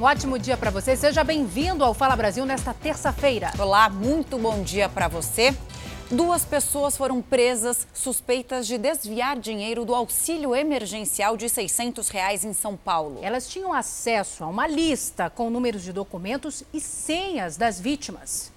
Um ótimo dia para você. Seja bem-vindo ao Fala Brasil nesta terça-feira. Olá, muito bom dia para você. Duas pessoas foram presas suspeitas de desviar dinheiro do auxílio emergencial de 600 reais em São Paulo. Elas tinham acesso a uma lista com números de documentos e senhas das vítimas.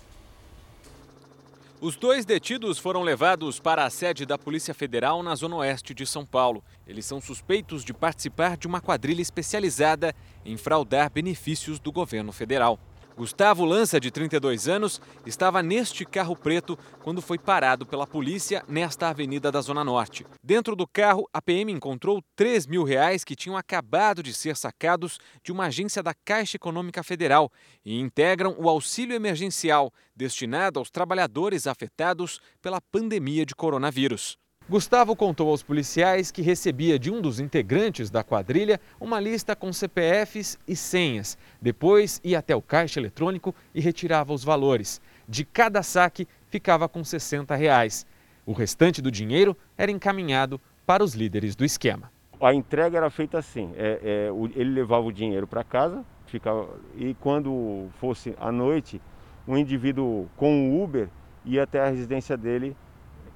Os dois detidos foram levados para a sede da Polícia Federal na Zona Oeste de São Paulo. Eles são suspeitos de participar de uma quadrilha especializada em fraudar benefícios do governo federal. Gustavo Lança, de 32 anos, estava neste carro preto quando foi parado pela polícia nesta avenida da Zona Norte. Dentro do carro, a PM encontrou 3 mil reais que tinham acabado de ser sacados de uma agência da Caixa Econômica Federal e integram o auxílio emergencial destinado aos trabalhadores afetados pela pandemia de coronavírus. Gustavo contou aos policiais que recebia de um dos integrantes da quadrilha uma lista com CPFs e senhas. Depois ia até o caixa eletrônico e retirava os valores. De cada saque ficava com 60 reais. O restante do dinheiro era encaminhado para os líderes do esquema. A entrega era feita assim: é, é, ele levava o dinheiro para casa, ficava, e quando fosse à noite, um indivíduo com o Uber ia até a residência dele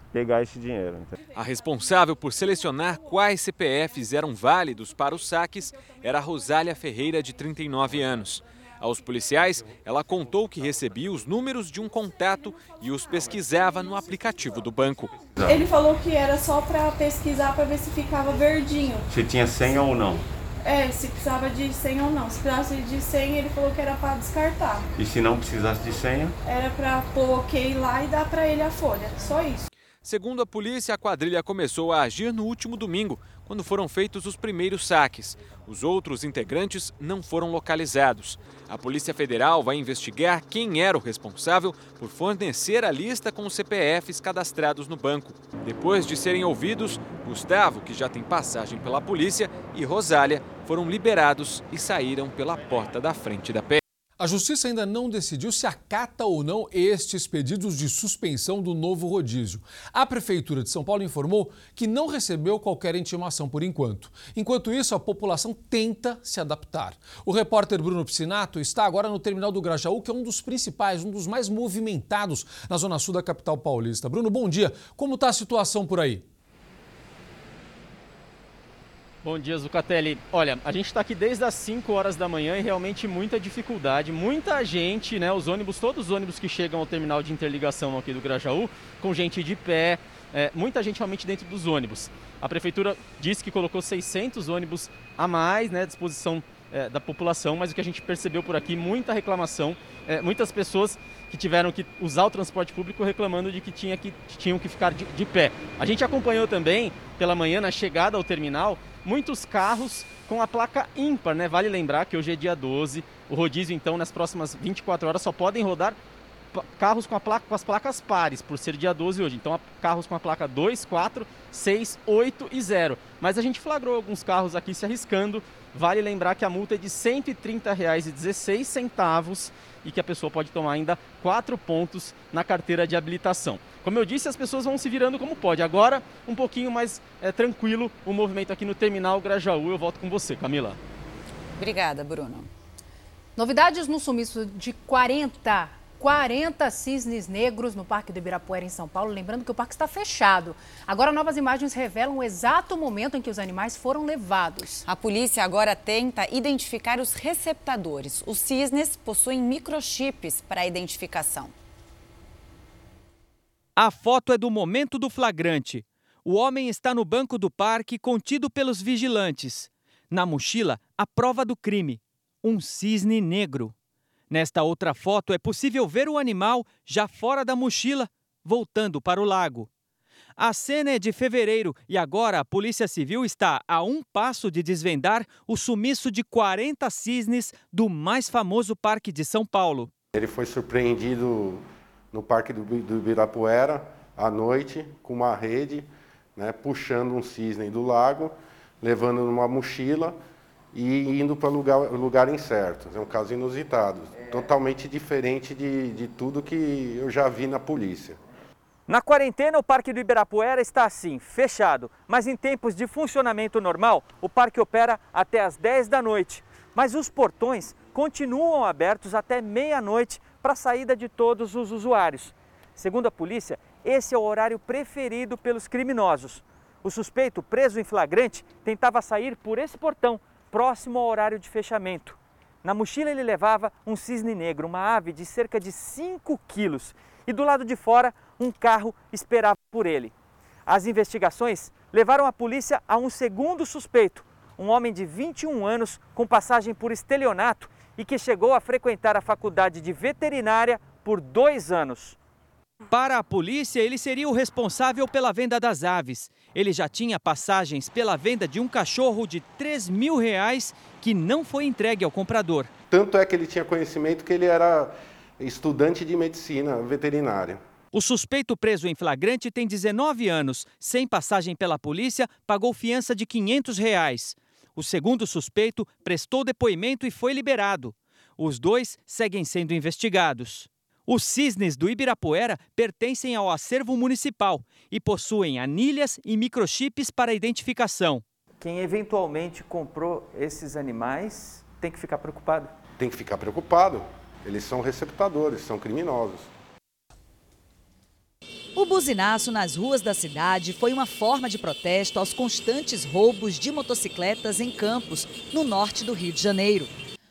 pegar esse dinheiro. A responsável por selecionar quais CPFs eram válidos para os saques era Rosália Ferreira, de 39 anos. Aos policiais, ela contou que recebia os números de um contato e os pesquisava no aplicativo do banco. Ele falou que era só para pesquisar para ver se ficava verdinho. Se tinha senha ou não. É, se precisava de senha ou não. Se precisasse de senha, ele falou que era para descartar. E se não precisasse de senha? Era para pôr ok lá e dar para ele a folha. Só isso. Segundo a polícia, a quadrilha começou a agir no último domingo, quando foram feitos os primeiros saques. Os outros integrantes não foram localizados. A Polícia Federal vai investigar quem era o responsável por fornecer a lista com os CPFs cadastrados no banco. Depois de serem ouvidos, Gustavo, que já tem passagem pela polícia, e Rosália foram liberados e saíram pela porta da frente da pé. A Justiça ainda não decidiu se acata ou não estes pedidos de suspensão do novo rodízio. A Prefeitura de São Paulo informou que não recebeu qualquer intimação por enquanto. Enquanto isso, a população tenta se adaptar. O repórter Bruno Piscinato está agora no terminal do Grajaú, que é um dos principais, um dos mais movimentados na zona sul da capital paulista. Bruno, bom dia. Como está a situação por aí? Bom dia, Zucatelli. Olha, a gente está aqui desde as 5 horas da manhã e realmente muita dificuldade. Muita gente, né? Os ônibus, todos os ônibus que chegam ao terminal de interligação aqui do Grajaú, com gente de pé, é, muita gente realmente dentro dos ônibus. A prefeitura disse que colocou 600 ônibus a mais né, à disposição é, da população, mas o que a gente percebeu por aqui, muita reclamação, é, muitas pessoas que tiveram que usar o transporte público reclamando de que, tinha que tinham que ficar de, de pé. A gente acompanhou também pela manhã na chegada ao terminal muitos carros com a placa ímpar, né? Vale lembrar que hoje é dia 12, o rodízio então nas próximas 24 horas só podem rodar carros com, placa, com as placas pares, por ser dia 12 hoje. Então, carros com a placa 2, 4, 6, 8 e 0. Mas a gente flagrou alguns carros aqui se arriscando. Vale lembrar que a multa é de R$ 130,16 e que a pessoa pode tomar ainda 4 pontos na carteira de habilitação. Como eu disse, as pessoas vão se virando como pode. Agora, um pouquinho mais é, tranquilo o movimento aqui no terminal Grajaú. Eu volto com você, Camila. Obrigada, Bruno. Novidades no sumiço de 40 40 cisnes negros no Parque do Ibirapuera, em São Paulo. Lembrando que o parque está fechado. Agora, novas imagens revelam o exato momento em que os animais foram levados. A polícia agora tenta identificar os receptadores. Os cisnes possuem microchips para identificação. A foto é do momento do flagrante. O homem está no banco do parque, contido pelos vigilantes. Na mochila, a prova do crime: um cisne negro. Nesta outra foto é possível ver o animal já fora da mochila, voltando para o lago. A cena é de fevereiro e agora a Polícia Civil está a um passo de desvendar o sumiço de 40 cisnes do mais famoso parque de São Paulo. Ele foi surpreendido no Parque do Ibirapuera à noite com uma rede, né, puxando um cisne do lago, levando numa mochila e indo para lugar, lugar incerto. É um caso inusitado, totalmente diferente de, de tudo que eu já vi na polícia. Na quarentena, o Parque do Ibirapuera está assim, fechado, mas em tempos de funcionamento normal, o parque opera até às 10 da noite. Mas os portões continuam abertos até meia-noite para a saída de todos os usuários. Segundo a polícia, esse é o horário preferido pelos criminosos. O suspeito, preso em flagrante, tentava sair por esse portão, próximo ao horário de fechamento. Na mochila ele levava um cisne negro, uma ave de cerca de 5 quilos, e do lado de fora um carro esperava por ele. As investigações levaram a polícia a um segundo suspeito, um homem de 21 anos com passagem por estelionato e que chegou a frequentar a faculdade de veterinária por dois anos. Para a polícia, ele seria o responsável pela venda das aves. Ele já tinha passagens pela venda de um cachorro de 3 mil reais que não foi entregue ao comprador. Tanto é que ele tinha conhecimento que ele era estudante de medicina veterinária. O suspeito preso em flagrante tem 19 anos. Sem passagem pela polícia, pagou fiança de 500 reais. O segundo suspeito prestou depoimento e foi liberado. Os dois seguem sendo investigados. Os cisnes do Ibirapuera pertencem ao acervo municipal e possuem anilhas e microchips para identificação. Quem eventualmente comprou esses animais tem que ficar preocupado. Tem que ficar preocupado. Eles são receptadores, são criminosos. O buzinaço nas ruas da cidade foi uma forma de protesto aos constantes roubos de motocicletas em campos, no norte do Rio de Janeiro.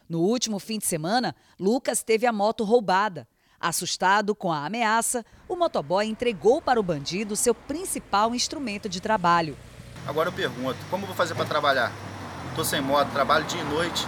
No último fim de semana, Lucas teve a moto roubada. Assustado com a ameaça, o motoboy entregou para o bandido seu principal instrumento de trabalho. Agora eu pergunto, como eu vou fazer para trabalhar? Estou sem moto, trabalho dia e noite,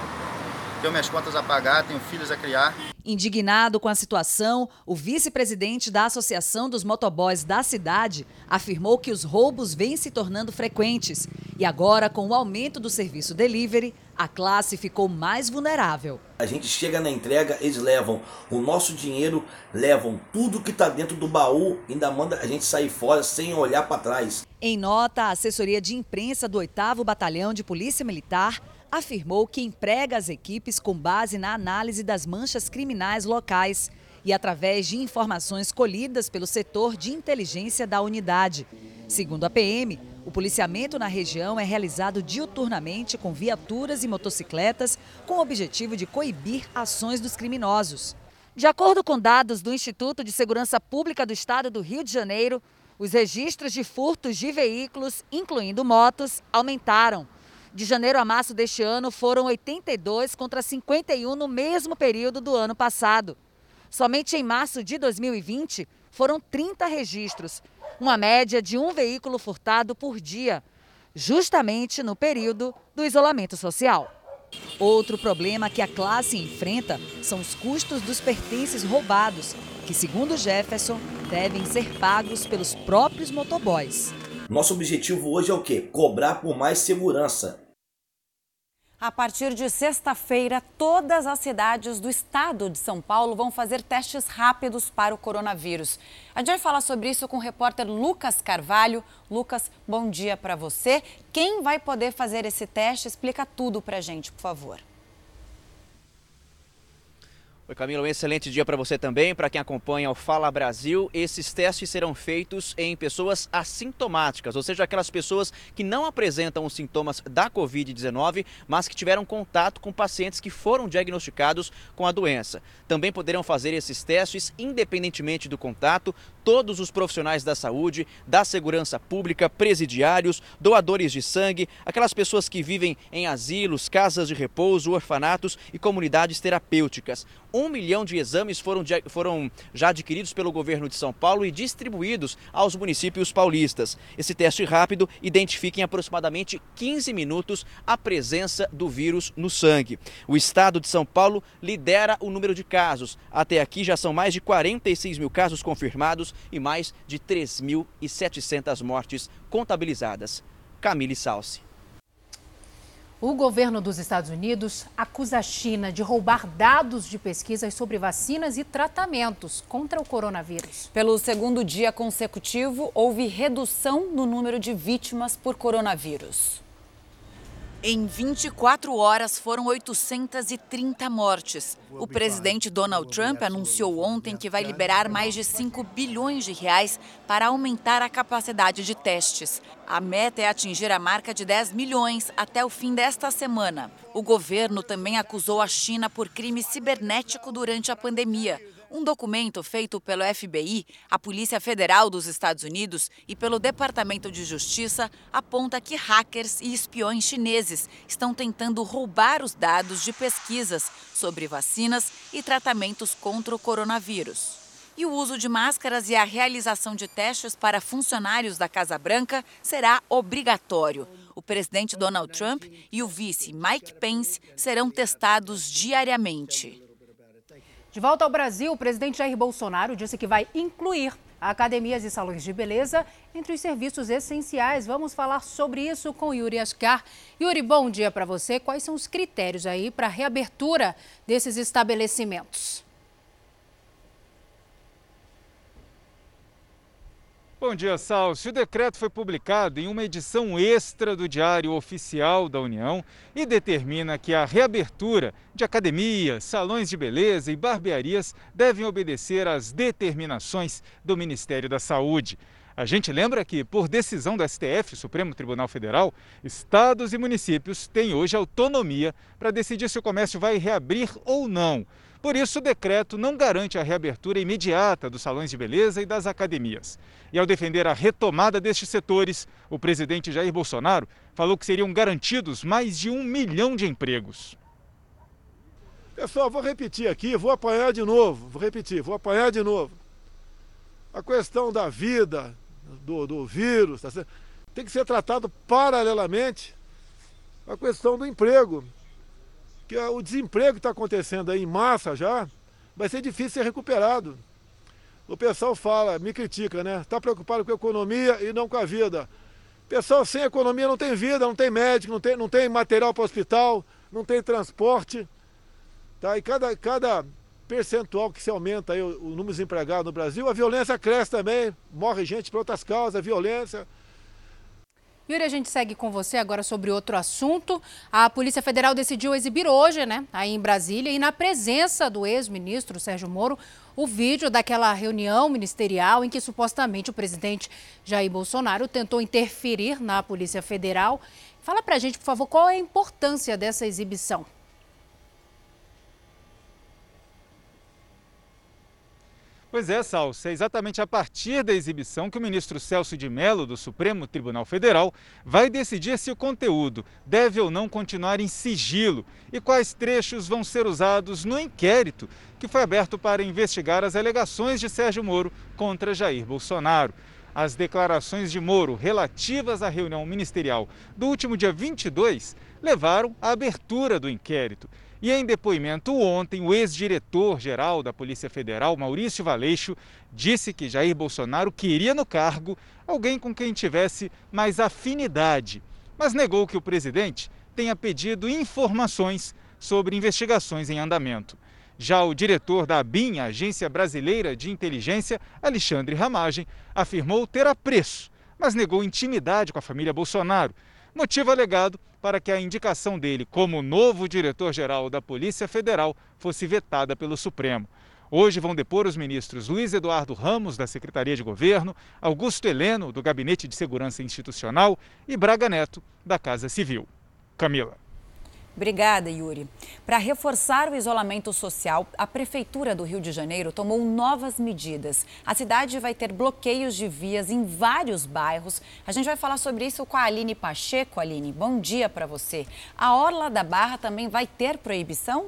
tenho minhas contas a pagar, tenho filhos a criar. Indignado com a situação, o vice-presidente da Associação dos Motoboys da cidade afirmou que os roubos vêm se tornando frequentes e agora, com o aumento do serviço delivery, a classe ficou mais vulnerável. A gente chega na entrega, eles levam o nosso dinheiro, levam tudo que está dentro do baú, ainda manda a gente sair fora sem olhar para trás. Em nota, a assessoria de imprensa do 8 Batalhão de Polícia Militar afirmou que emprega as equipes com base na análise das manchas criminais locais e através de informações colhidas pelo setor de inteligência da unidade. Segundo a PM, o policiamento na região é realizado diuturnamente com viaturas e motocicletas com o objetivo de coibir ações dos criminosos. De acordo com dados do Instituto de Segurança Pública do Estado do Rio de Janeiro, os registros de furtos de veículos, incluindo motos, aumentaram. De janeiro a março deste ano foram 82 contra 51 no mesmo período do ano passado. Somente em março de 2020 foram 30 registros, uma média de um veículo furtado por dia, justamente no período do isolamento social. Outro problema que a classe enfrenta são os custos dos pertences roubados, que, segundo Jefferson, devem ser pagos pelos próprios motoboys. Nosso objetivo hoje é o quê? Cobrar por mais segurança. A partir de sexta-feira, todas as cidades do estado de São Paulo vão fazer testes rápidos para o coronavírus. A gente vai falar sobre isso com o repórter Lucas Carvalho. Lucas, bom dia para você. Quem vai poder fazer esse teste? Explica tudo para a gente, por favor. Oi, Camila, um excelente dia para você também. Para quem acompanha o Fala Brasil, esses testes serão feitos em pessoas assintomáticas, ou seja, aquelas pessoas que não apresentam os sintomas da Covid-19, mas que tiveram contato com pacientes que foram diagnosticados com a doença. Também poderão fazer esses testes independentemente do contato todos os profissionais da saúde, da segurança pública, presidiários, doadores de sangue, aquelas pessoas que vivem em asilos, casas de repouso, orfanatos e comunidades terapêuticas. Um milhão de exames foram, foram já adquiridos pelo governo de São Paulo e distribuídos aos municípios paulistas. Esse teste rápido identifica em aproximadamente 15 minutos a presença do vírus no sangue. O estado de São Paulo lidera o número de casos. Até aqui já são mais de 46 mil casos confirmados e mais de 3.700 mortes contabilizadas. Camille Salsi. O governo dos Estados Unidos acusa a China de roubar dados de pesquisas sobre vacinas e tratamentos contra o coronavírus. Pelo segundo dia consecutivo, houve redução no número de vítimas por coronavírus. Em 24 horas foram 830 mortes. O presidente Donald Trump anunciou ontem que vai liberar mais de 5 bilhões de reais para aumentar a capacidade de testes. A meta é atingir a marca de 10 milhões até o fim desta semana. O governo também acusou a China por crime cibernético durante a pandemia. Um documento feito pelo FBI, a Polícia Federal dos Estados Unidos e pelo Departamento de Justiça aponta que hackers e espiões chineses estão tentando roubar os dados de pesquisas sobre vacinas e tratamentos contra o coronavírus. E o uso de máscaras e a realização de testes para funcionários da Casa Branca será obrigatório. O presidente Donald Trump e o vice Mike Pence serão testados diariamente. De volta ao Brasil, o presidente Jair Bolsonaro disse que vai incluir academias e salões de beleza entre os serviços essenciais. Vamos falar sobre isso com Yuri Ascar. Yuri, bom dia para você. Quais são os critérios aí para a reabertura desses estabelecimentos? Bom dia, Salcio. O decreto foi publicado em uma edição extra do Diário Oficial da União e determina que a reabertura de academias, salões de beleza e barbearias devem obedecer às determinações do Ministério da Saúde. A gente lembra que, por decisão do STF, Supremo Tribunal Federal, estados e municípios têm hoje autonomia para decidir se o comércio vai reabrir ou não. Por isso, o decreto não garante a reabertura imediata dos salões de beleza e das academias. E ao defender a retomada destes setores, o presidente Jair Bolsonaro falou que seriam garantidos mais de um milhão de empregos. Pessoal, vou repetir aqui, vou apanhar de novo, vou repetir, vou apanhar de novo. A questão da vida, do, do vírus, tá tem que ser tratado paralelamente à questão do emprego que o desemprego que está acontecendo aí em massa já, vai ser difícil ser recuperado. O pessoal fala, me critica, né? Está preocupado com a economia e não com a vida. Pessoal, sem economia não tem vida, não tem médico, não tem, não tem material para o hospital, não tem transporte. Tá? E cada, cada percentual que se aumenta aí, o, o número de desempregados no Brasil, a violência cresce também, morre gente por outras causas, violência. Yuri, a gente segue com você agora sobre outro assunto. A Polícia Federal decidiu exibir hoje, né, aí em Brasília, e na presença do ex-ministro Sérgio Moro, o vídeo daquela reunião ministerial em que supostamente o presidente Jair Bolsonaro tentou interferir na Polícia Federal. Fala pra gente, por favor, qual é a importância dessa exibição? Pois é, Salso, é exatamente a partir da exibição que o ministro Celso de Mello, do Supremo Tribunal Federal, vai decidir se o conteúdo deve ou não continuar em sigilo e quais trechos vão ser usados no inquérito que foi aberto para investigar as alegações de Sérgio Moro contra Jair Bolsonaro. As declarações de Moro relativas à reunião ministerial do último dia 22 levaram à abertura do inquérito. E em depoimento ontem, o ex-diretor-geral da Polícia Federal, Maurício Valeixo, disse que Jair Bolsonaro queria no cargo alguém com quem tivesse mais afinidade, mas negou que o presidente tenha pedido informações sobre investigações em andamento. Já o diretor da ABIN, Agência Brasileira de Inteligência, Alexandre Ramagem, afirmou ter apreço, mas negou intimidade com a família Bolsonaro motivo alegado para que a indicação dele como novo diretor-geral da Polícia Federal fosse vetada pelo Supremo. Hoje vão depor os ministros Luiz Eduardo Ramos, da Secretaria de Governo, Augusto Heleno, do Gabinete de Segurança Institucional e Braga Neto, da Casa Civil. Camila. Obrigada, Yuri. Para reforçar o isolamento social, a Prefeitura do Rio de Janeiro tomou novas medidas. A cidade vai ter bloqueios de vias em vários bairros. A gente vai falar sobre isso com a Aline Pacheco. Aline, bom dia para você. A Orla da Barra também vai ter proibição?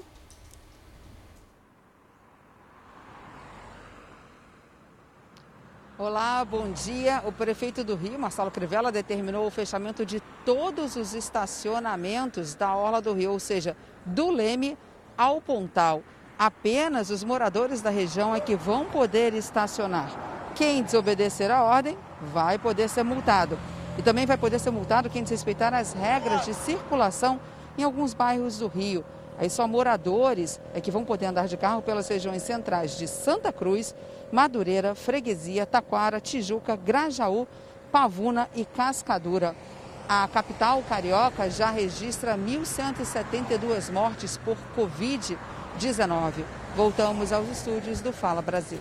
Olá, bom dia. O prefeito do Rio, Marcelo Crivella, determinou o fechamento de todos os estacionamentos da Orla do Rio, ou seja, do Leme ao Pontal. Apenas os moradores da região é que vão poder estacionar. Quem desobedecer a ordem vai poder ser multado. E também vai poder ser multado quem desrespeitar as regras de circulação em alguns bairros do Rio. Aí só moradores é que vão poder andar de carro pelas regiões centrais de Santa Cruz, Madureira, Freguesia, Taquara, Tijuca, Grajaú, Pavuna e Cascadura. A capital carioca já registra 1.172 mortes por Covid-19. Voltamos aos estúdios do Fala Brasil.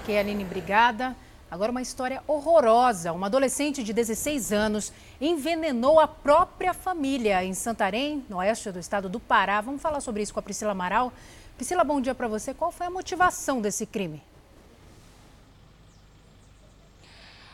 Ok, Aline, obrigada. Agora uma história horrorosa. Uma adolescente de 16 anos envenenou a própria família em Santarém, no oeste do estado do Pará. Vamos falar sobre isso com a Priscila Amaral. Priscila, bom dia para você. Qual foi a motivação desse crime?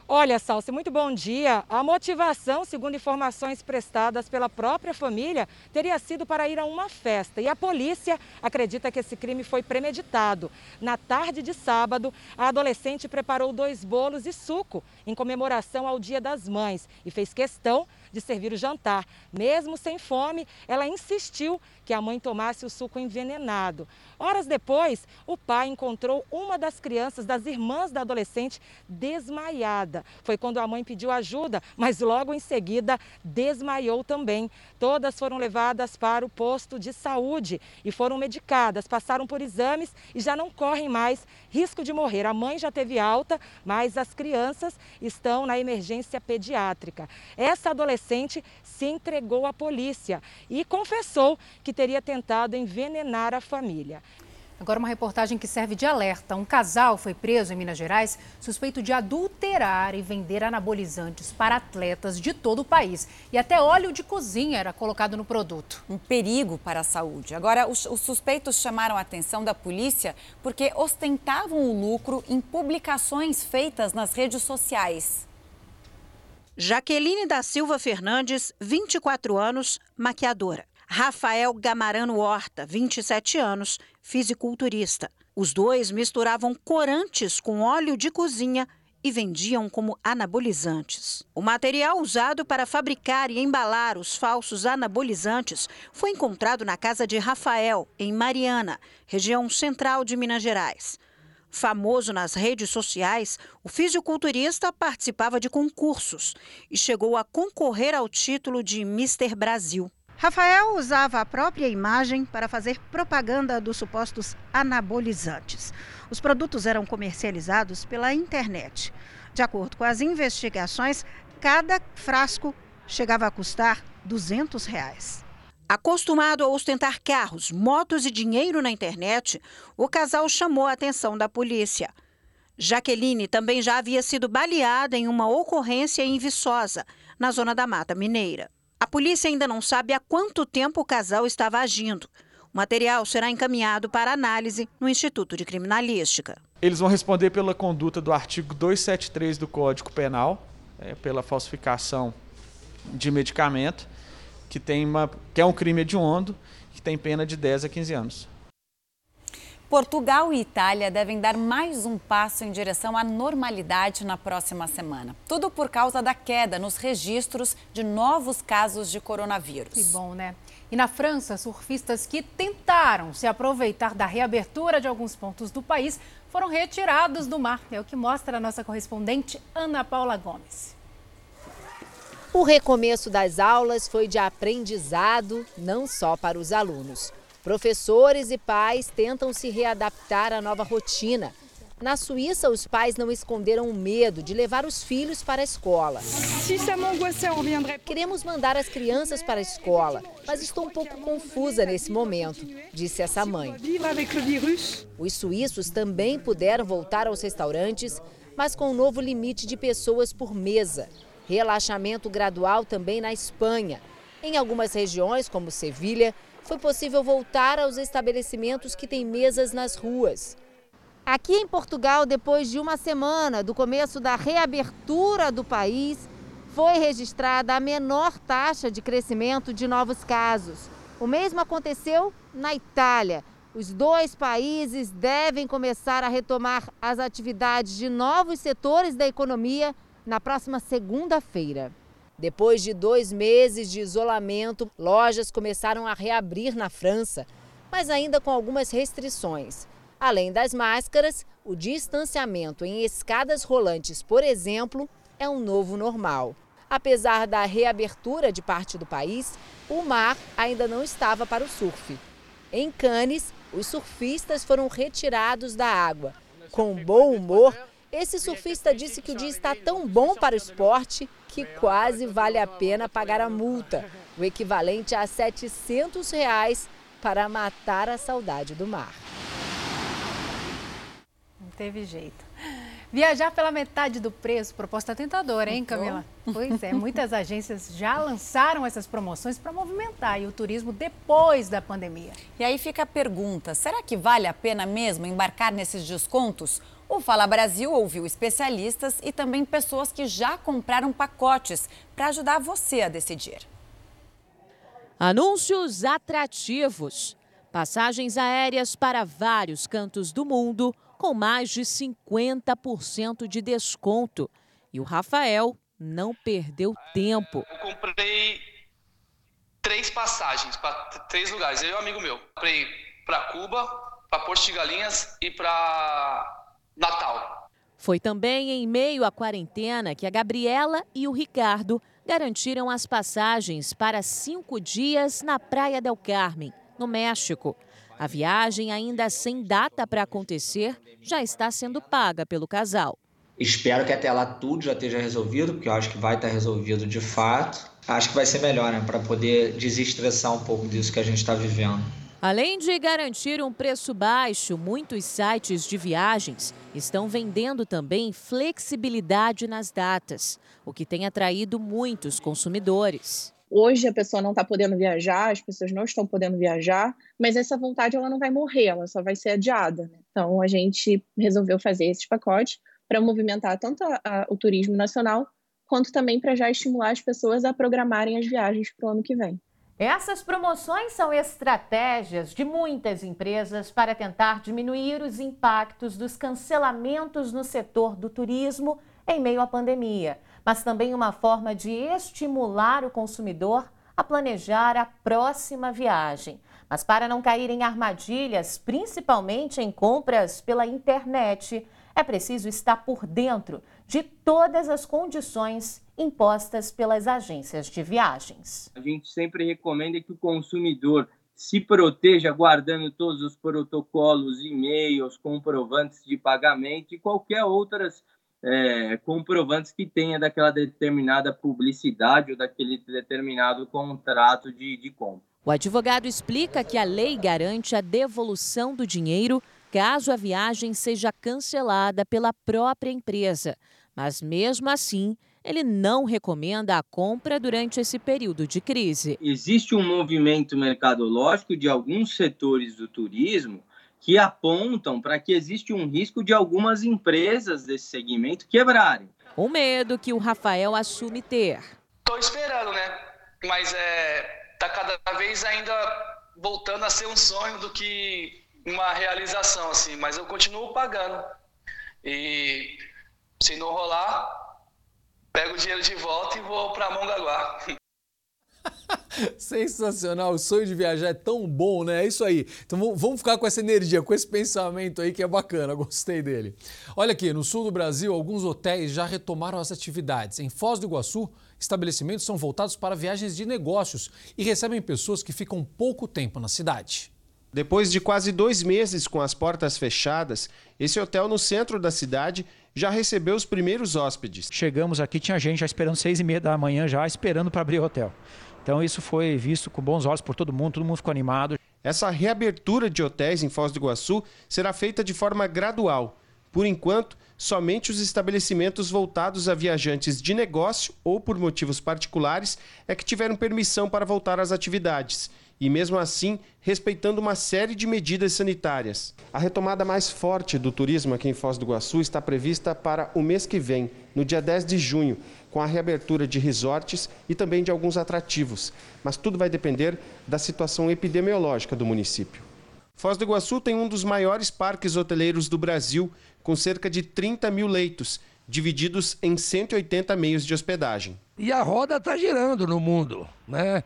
Olha, Salsi, muito bom dia. A motivação, segundo informações prestadas pela própria família, teria sido para ir a uma festa. E a polícia acredita que esse crime foi premeditado. Na tarde de sábado, a adolescente preparou dois bolos e suco em comemoração ao Dia das Mães e fez questão de servir o jantar. Mesmo sem fome, ela insistiu que a mãe tomasse o suco envenenado. Horas depois, o pai encontrou uma das crianças, das irmãs da adolescente, desmaiada. Foi quando a mãe pediu ajuda, mas logo em seguida desmaiou também. Todas foram levadas para o posto de saúde e foram medicadas, passaram por exames e já não correm mais risco de morrer. A mãe já teve alta, mas as crianças estão na emergência pediátrica. Essa adolescente se entregou à polícia e confessou que teria tentado envenenar a família. Agora uma reportagem que serve de alerta. Um casal foi preso em Minas Gerais suspeito de adulterar e vender anabolizantes para atletas de todo o país. E até óleo de cozinha era colocado no produto. Um perigo para a saúde. Agora, os, os suspeitos chamaram a atenção da polícia porque ostentavam o lucro em publicações feitas nas redes sociais. Jaqueline da Silva Fernandes, 24 anos, maquiadora. Rafael Gamarano Horta, 27 anos, fisiculturista. Os dois misturavam corantes com óleo de cozinha e vendiam como anabolizantes. O material usado para fabricar e embalar os falsos anabolizantes foi encontrado na casa de Rafael, em Mariana, região central de Minas Gerais. Famoso nas redes sociais, o fisiculturista participava de concursos e chegou a concorrer ao título de Mister Brasil. Rafael usava a própria imagem para fazer propaganda dos supostos anabolizantes. Os produtos eram comercializados pela internet. De acordo com as investigações, cada frasco chegava a custar 200 reais. Acostumado a ostentar carros, motos e dinheiro na internet, o casal chamou a atenção da polícia. Jaqueline também já havia sido baleada em uma ocorrência em Viçosa, na zona da Mata Mineira. A polícia ainda não sabe há quanto tempo o casal estava agindo. O material será encaminhado para análise no Instituto de Criminalística. Eles vão responder pela conduta do artigo 273 do Código Penal, é, pela falsificação de medicamento, que, tem uma, que é um crime hediondo, que tem pena de 10 a 15 anos. Portugal e Itália devem dar mais um passo em direção à normalidade na próxima semana. Tudo por causa da queda nos registros de novos casos de coronavírus. Que bom, né? E na França, surfistas que tentaram se aproveitar da reabertura de alguns pontos do país foram retirados do mar. É o que mostra a nossa correspondente Ana Paula Gomes. O recomeço das aulas foi de aprendizado não só para os alunos. Professores e pais tentam se readaptar à nova rotina. Na Suíça, os pais não esconderam o medo de levar os filhos para a escola. Queremos mandar as crianças para a escola, mas estou um pouco confusa nesse momento, disse essa mãe. Os suíços também puderam voltar aos restaurantes, mas com um novo limite de pessoas por mesa. Relaxamento gradual também na Espanha. Em algumas regiões, como Sevilha, foi possível voltar aos estabelecimentos que têm mesas nas ruas. Aqui em Portugal, depois de uma semana do começo da reabertura do país, foi registrada a menor taxa de crescimento de novos casos. O mesmo aconteceu na Itália. Os dois países devem começar a retomar as atividades de novos setores da economia na próxima segunda-feira. Depois de dois meses de isolamento, lojas começaram a reabrir na França, mas ainda com algumas restrições. Além das máscaras, o distanciamento em escadas rolantes, por exemplo, é um novo normal. Apesar da reabertura de parte do país, o mar ainda não estava para o surf. Em Cannes, os surfistas foram retirados da água. Com bom humor, Esse surfista disse que o dia está tão bom para o esporte que quase vale a pena pagar a multa, o equivalente a 700 reais para matar a saudade do mar. Não teve jeito. Viajar pela metade do preço, proposta tentadora, hein, Camila? Pois é, muitas agências já lançaram essas promoções para movimentar o turismo depois da pandemia. E aí fica a pergunta: será que vale a pena mesmo embarcar nesses descontos? O Fala Brasil ouviu especialistas e também pessoas que já compraram pacotes para ajudar você a decidir. Anúncios atrativos. Passagens aéreas para vários cantos do mundo com mais de 50% de desconto. E o Rafael não perdeu tempo. Eu comprei três passagens para três lugares. Eu e um amigo meu. Comprei para Cuba, para Porto de Galinhas e para Natal. Foi também em meio à quarentena que a Gabriela e o Ricardo garantiram as passagens para cinco dias na Praia del Carmen, no México. A viagem, ainda sem data para acontecer, já está sendo paga pelo casal. Espero que até lá tudo já esteja resolvido, porque eu acho que vai estar resolvido de fato. Acho que vai ser melhor, né, para poder desestressar um pouco disso que a gente está vivendo. Além de garantir um preço baixo, muitos sites de viagens estão vendendo também flexibilidade nas datas, o que tem atraído muitos consumidores. Hoje a pessoa não está podendo viajar, as pessoas não estão podendo viajar, mas essa vontade ela não vai morrer, ela só vai ser adiada. Né? Então a gente resolveu fazer esses pacotes para movimentar tanto a, a, o turismo nacional quanto também para já estimular as pessoas a programarem as viagens para o ano que vem. Essas promoções são estratégias de muitas empresas para tentar diminuir os impactos dos cancelamentos no setor do turismo em meio à pandemia, mas também uma forma de estimular o consumidor a planejar a próxima viagem. Mas para não cair em armadilhas, principalmente em compras pela internet, é preciso estar por dentro de todas as condições impostas pelas agências de viagens. A gente sempre recomenda que o consumidor se proteja guardando todos os protocolos, e-mails, comprovantes de pagamento e qualquer outras é, comprovantes que tenha daquela determinada publicidade ou daquele determinado contrato de, de compra. O advogado explica que a lei garante a devolução do dinheiro caso a viagem seja cancelada pela própria empresa. Mas mesmo assim, ele não recomenda a compra durante esse período de crise. Existe um movimento mercadológico de alguns setores do turismo que apontam para que existe um risco de algumas empresas desse segmento quebrarem. O medo que o Rafael assume ter. Estou esperando, né? Mas é tá cada vez ainda voltando a ser um sonho do que uma realização assim, mas eu continuo pagando. E se não rolar, pego o dinheiro de volta e vou para Mongaguá. Sensacional, o sonho de viajar é tão bom, né? É isso aí. Então vamos ficar com essa energia, com esse pensamento aí que é bacana, gostei dele. Olha aqui, no sul do Brasil, alguns hotéis já retomaram as atividades. Em Foz do Iguaçu, estabelecimentos são voltados para viagens de negócios e recebem pessoas que ficam pouco tempo na cidade. Depois de quase dois meses com as portas fechadas, esse hotel no centro da cidade já recebeu os primeiros hóspedes. Chegamos aqui, tinha gente já esperando seis e meia da manhã, já esperando para abrir o hotel. Então isso foi visto com bons olhos por todo mundo, todo mundo ficou animado. Essa reabertura de hotéis em Foz do Iguaçu será feita de forma gradual. Por enquanto, somente os estabelecimentos voltados a viajantes de negócio ou por motivos particulares é que tiveram permissão para voltar às atividades e, mesmo assim, respeitando uma série de medidas sanitárias. A retomada mais forte do turismo aqui em Foz do Iguaçu está prevista para o mês que vem, no dia 10 de junho, com a reabertura de resorts e também de alguns atrativos. Mas tudo vai depender da situação epidemiológica do município. Foz do Iguaçu tem um dos maiores parques hoteleiros do Brasil, com cerca de 30 mil leitos, divididos em 180 meios de hospedagem. E a roda está girando no mundo, né?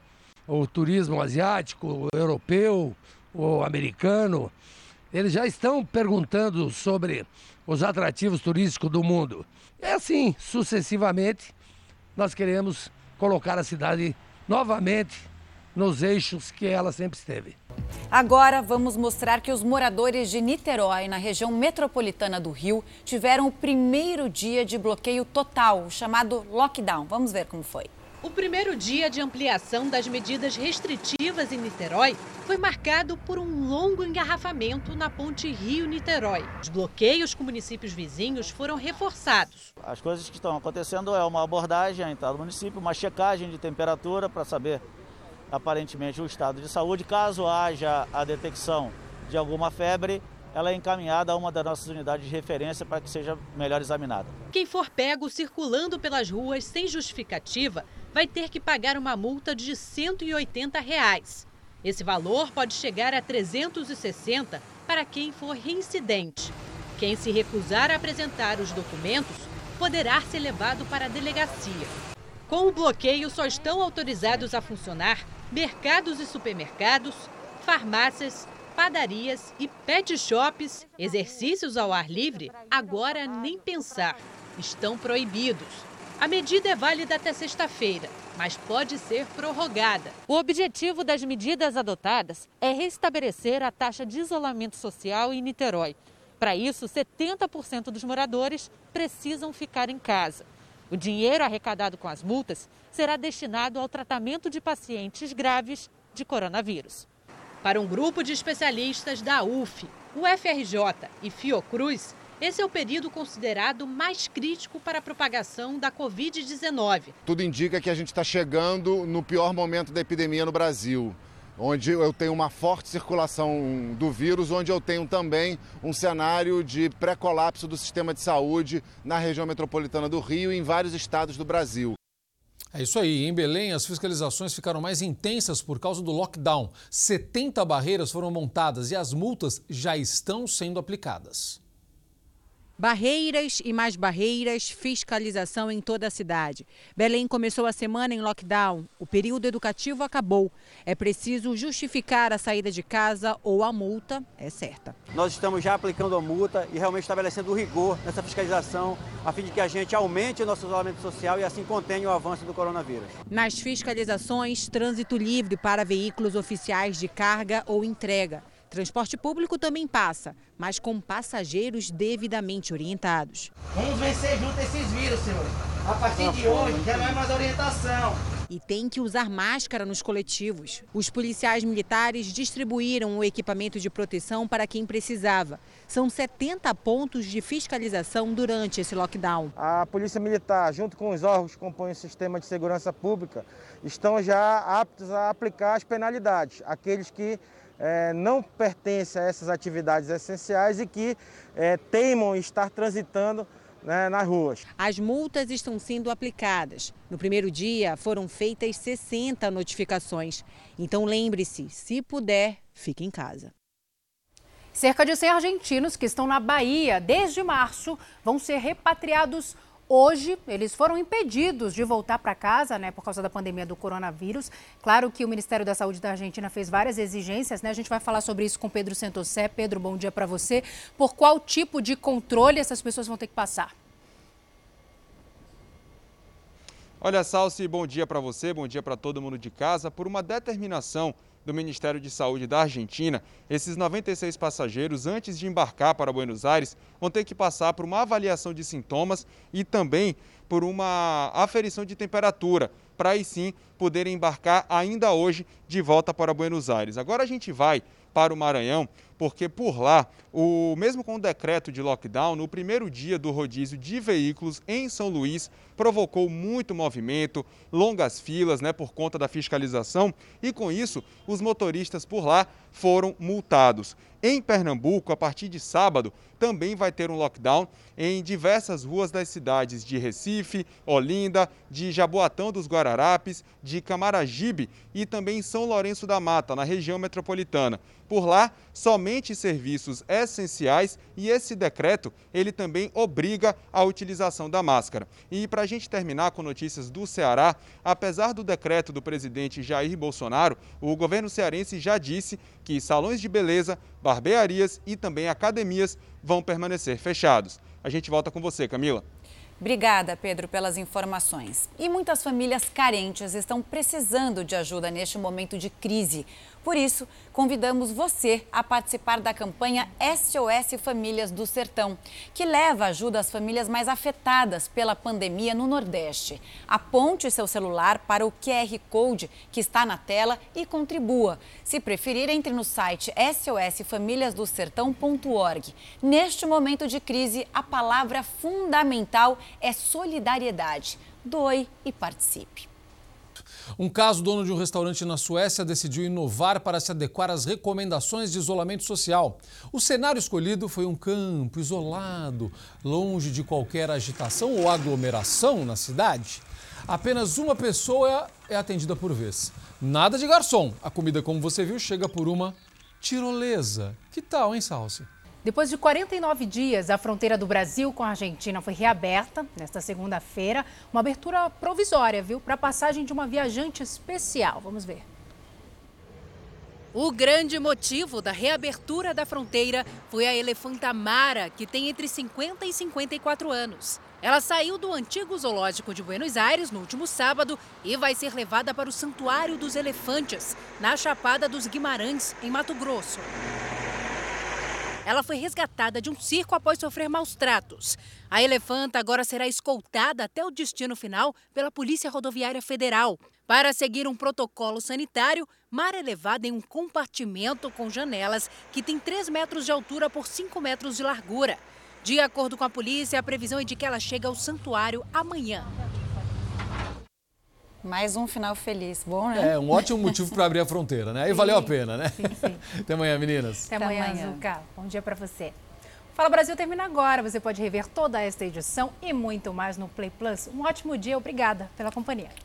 O turismo asiático, europeu, o americano, eles já estão perguntando sobre os atrativos turísticos do mundo. É assim, sucessivamente, nós queremos colocar a cidade novamente nos eixos que ela sempre esteve. Agora vamos mostrar que os moradores de Niterói, na região metropolitana do Rio, tiveram o primeiro dia de bloqueio total, chamado lockdown. Vamos ver como foi. O primeiro dia de ampliação das medidas restritivas em Niterói foi marcado por um longo engarrafamento na ponte Rio-Niterói. Os bloqueios com municípios vizinhos foram reforçados. As coisas que estão acontecendo é uma abordagem à entrada do município, uma checagem de temperatura para saber aparentemente o estado de saúde. Caso haja a detecção de alguma febre, ela é encaminhada a uma das nossas unidades de referência para que seja melhor examinada. Quem for pego circulando pelas ruas sem justificativa vai ter que pagar uma multa de 180 reais. Esse valor pode chegar a 360 para quem for reincidente. Quem se recusar a apresentar os documentos poderá ser levado para a delegacia. Com o bloqueio, só estão autorizados a funcionar mercados e supermercados, farmácias, padarias e pet shops. Exercícios ao ar livre, agora nem pensar. Estão proibidos. A medida é válida até sexta-feira, mas pode ser prorrogada. O objetivo das medidas adotadas é restabelecer a taxa de isolamento social em Niterói. Para isso, 70% dos moradores precisam ficar em casa. O dinheiro arrecadado com as multas será destinado ao tratamento de pacientes graves de coronavírus. Para um grupo de especialistas da UF, o FRJ e Fiocruz, esse é o período considerado mais crítico para a propagação da Covid-19. Tudo indica que a gente está chegando no pior momento da epidemia no Brasil, onde eu tenho uma forte circulação do vírus, onde eu tenho também um cenário de pré-colapso do sistema de saúde na região metropolitana do Rio e em vários estados do Brasil. É isso aí. Em Belém, as fiscalizações ficaram mais intensas por causa do lockdown. 70 barreiras foram montadas e as multas já estão sendo aplicadas. Barreiras e mais barreiras, fiscalização em toda a cidade. Belém começou a semana em lockdown. O período educativo acabou. É preciso justificar a saída de casa ou a multa é certa. Nós estamos já aplicando a multa e realmente estabelecendo rigor nessa fiscalização, a fim de que a gente aumente o nosso isolamento social e assim contenha o avanço do coronavírus. Nas fiscalizações, trânsito livre para veículos oficiais de carga ou entrega. Transporte público também passa, mas com passageiros devidamente orientados. Vamos vencer junto esses vírus, senhores. A partir de hoje já não é mais orientação. E tem que usar máscara nos coletivos. Os policiais militares distribuíram o equipamento de proteção para quem precisava. São 70 pontos de fiscalização durante esse lockdown. A Polícia Militar, junto com os órgãos que compõem o sistema de segurança pública, estão já aptos a aplicar as penalidades. Aqueles que é, não pertencem a essas atividades essenciais e que é, teimam estar transitando né, nas ruas. As multas estão sendo aplicadas. No primeiro dia foram feitas 60 notificações. Então lembre-se, se puder, fique em casa. Cerca de 100 argentinos que estão na Bahia desde março vão ser repatriados Hoje, eles foram impedidos de voltar para casa, né, por causa da pandemia do coronavírus. Claro que o Ministério da Saúde da Argentina fez várias exigências, né? A gente vai falar sobre isso com Pedro Santosé. Pedro, bom dia para você. Por qual tipo de controle essas pessoas vão ter que passar? Olha, Salsi, bom dia para você, bom dia para todo mundo de casa. Por uma determinação do Ministério de Saúde da Argentina, esses 96 passageiros, antes de embarcar para Buenos Aires, vão ter que passar por uma avaliação de sintomas e também por uma aferição de temperatura, para aí sim poderem embarcar ainda hoje de volta para Buenos Aires. Agora a gente vai para o Maranhão, porque por lá, o mesmo com o decreto de lockdown, no primeiro dia do rodízio de veículos em São Luís, provocou muito movimento, longas filas, né, por conta da fiscalização, e com isso, os motoristas por lá foram multados. Em Pernambuco, a partir de sábado, também vai ter um lockdown em diversas ruas das cidades de Recife, Olinda, de Jaboatão dos Guararapes, de Camaragibe e também São Lourenço da Mata, na região metropolitana. Por lá, somente serviços essenciais e esse decreto, ele também obriga a utilização da máscara. E para a gente terminar com notícias do Ceará, apesar do decreto do presidente Jair Bolsonaro, o governo cearense já disse que salões de beleza, barbearias e também academias vão permanecer fechados. A gente volta com você, Camila. Obrigada, Pedro, pelas informações. E muitas famílias carentes estão precisando de ajuda neste momento de crise. Por isso, convidamos você a participar da campanha SOS Famílias do Sertão, que leva ajuda às famílias mais afetadas pela pandemia no Nordeste. Aponte seu celular para o QR Code que está na tela e contribua. Se preferir, entre no site sosfamiliasdosertão.org. Neste momento de crise, a palavra fundamental é solidariedade. Doe e participe. Um caso, dono de um restaurante na Suécia decidiu inovar para se adequar às recomendações de isolamento social. O cenário escolhido foi um campo isolado, longe de qualquer agitação ou aglomeração na cidade. Apenas uma pessoa é atendida por vez. Nada de garçom. A comida, como você viu, chega por uma tirolesa. Que tal, hein, Salsi? Depois de 49 dias, a fronteira do Brasil com a Argentina foi reaberta nesta segunda-feira. Uma abertura provisória, viu? Para a passagem de uma viajante especial. Vamos ver. O grande motivo da reabertura da fronteira foi a elefanta Mara, que tem entre 50 e 54 anos. Ela saiu do antigo zoológico de Buenos Aires no último sábado e vai ser levada para o Santuário dos Elefantes, na Chapada dos Guimarães, em Mato Grosso. Ela foi resgatada de um circo após sofrer maus tratos. A elefanta agora será escoltada até o destino final pela Polícia Rodoviária Federal. Para seguir um protocolo sanitário, Mara é levada em um compartimento com janelas que tem 3 metros de altura por 5 metros de largura. De acordo com a polícia, a previsão é de que ela chegue ao santuário amanhã. Mais um final feliz, bom, né? É, um ótimo motivo para abrir a fronteira, né? Aí sim, valeu a pena, né? Sim, sim. Até amanhã, meninas. Até amanhã, Até amanhã. Zuca. Bom dia para você. Fala Brasil termina agora. Você pode rever toda esta edição e muito mais no Play Plus. Um ótimo dia, obrigada pela companhia.